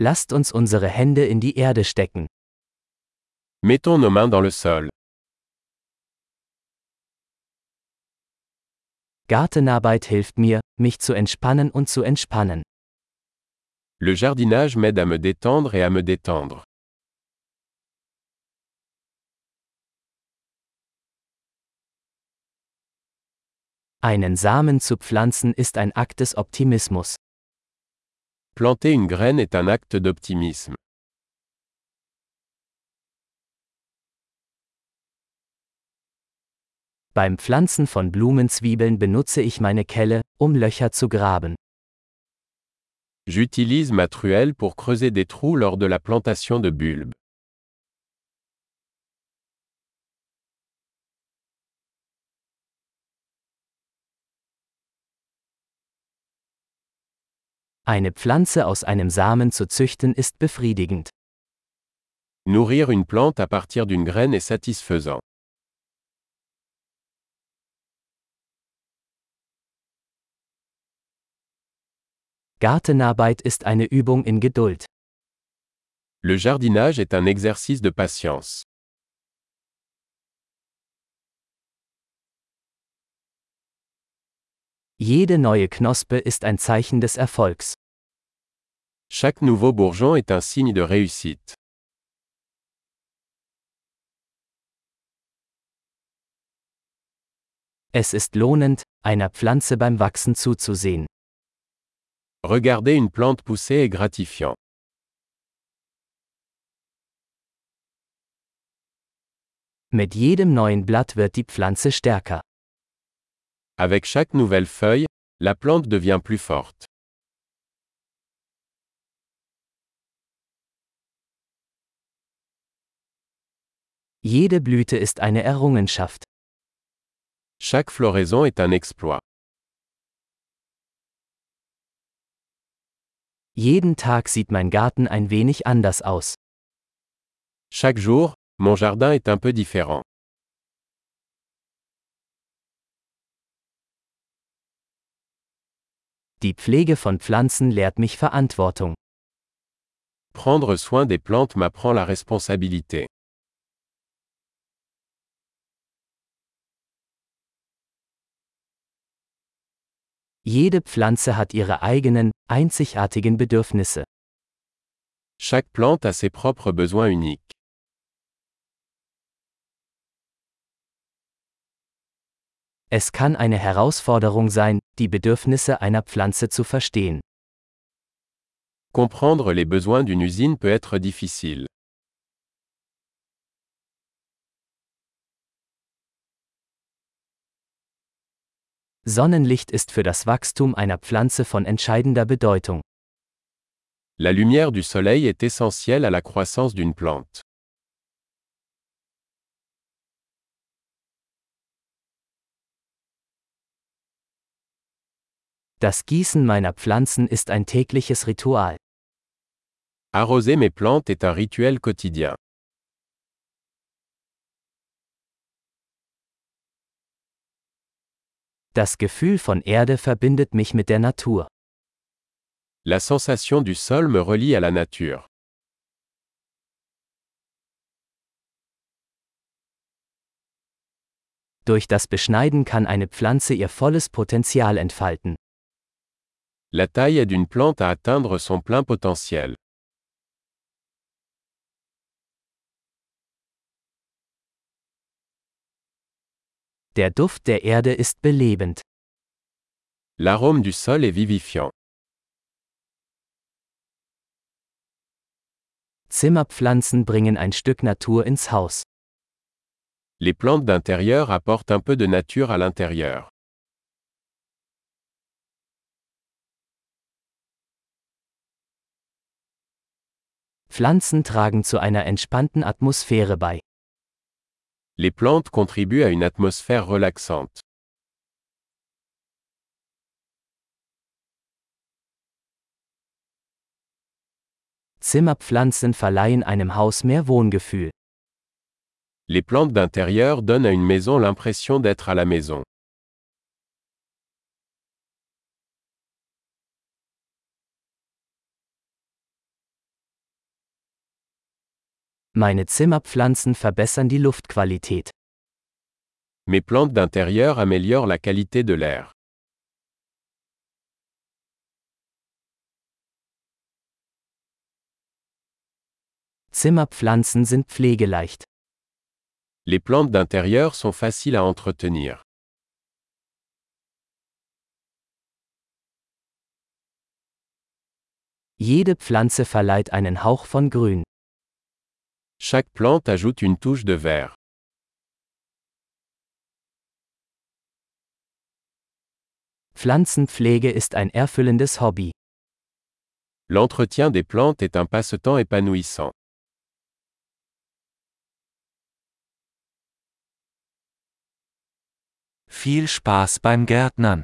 Lasst uns unsere Hände in die Erde stecken. Mettons nos mains dans le sol. Gartenarbeit hilft mir, mich zu entspannen und zu entspannen. Le jardinage m'aide à me détendre et à me détendre. Einen Samen zu pflanzen ist ein Akt des Optimismus. Planter une graine est un acte d'optimisme. Beim Pflanzen von Blumenzwiebeln benutze ich meine Kelle, um Löcher zu graben. J'utilise ma truelle pour creuser des trous lors de la plantation de bulbes. Eine Pflanze aus einem Samen zu züchten ist befriedigend. Nourrir une plante à partir d'une graine est satisfaisant. Gartenarbeit ist eine Übung in Geduld. Le jardinage est un exercice de patience. Jede neue Knospe ist ein Zeichen des Erfolgs. Chaque nouveau bourgeon est un signe de réussite. Es ist lohnend, einer Pflanze beim Wachsen zuzusehen. Regarder une plante pousser est gratifiant. Mit jedem neuen Blatt wird die Pflanze stärker. Avec chaque nouvelle feuille, la plante devient plus forte. Jede Blüte ist eine Errungenschaft. Chaque floraison est un exploit. Jeden Tag sieht mein Garten ein wenig anders aus. Chaque jour, mon jardin est un peu différent. Die Pflege von Pflanzen lehrt mich Verantwortung. Prendre soin des plantes m'apprend la responsabilité. Jede Pflanze hat ihre eigenen, einzigartigen Bedürfnisse. Chaque plante a ses propres besoins uniques. Es kann eine Herausforderung sein, die Bedürfnisse einer Pflanze zu verstehen. Comprendre les besoins d'une usine peut être difficile. Sonnenlicht ist für das Wachstum einer Pflanze von entscheidender Bedeutung. La lumière du soleil est essentielle à la croissance d'une plante. Das Gießen meiner Pflanzen ist ein tägliches Ritual. Arroser mes plantes est un rituel quotidien. Das Gefühl von Erde verbindet mich mit der Natur. La sensation du sol me relie à la nature. Durch das Beschneiden kann eine Pflanze ihr volles Potenzial entfalten. La taille aide une plante à atteindre son plein potentiel. Der Duft der Erde ist belebend. L'arôme du sol est vivifiant. Zimmerpflanzen bringen ein Stück Natur ins Haus. Les plantes d'intérieur apportent un peu de nature à l'intérieur. Pflanzen tragen zu einer entspannten Atmosphäre bei. Les plantes contribuent à une atmosphère relaxante. Zimmerpflanzen verleihen einem Haus mehr Wohngefühl. Les plantes d'intérieur donnent à une maison l'impression d'être à la maison. Meine Zimmerpflanzen verbessern die Luftqualität. Mes plantes d'intérieur améliorent la qualité de l'air. Zimmerpflanzen sind pflegeleicht. Les plantes d'intérieur sont faciles à entretenir. Jede Pflanze verleiht einen Hauch von Grün. Chaque plante ajoute une touche de vert. Pflanzenpflege ist ein erfüllendes Hobby. L'entretien des plantes est un passe-temps épanouissant. Viel Spaß beim Gärtnern.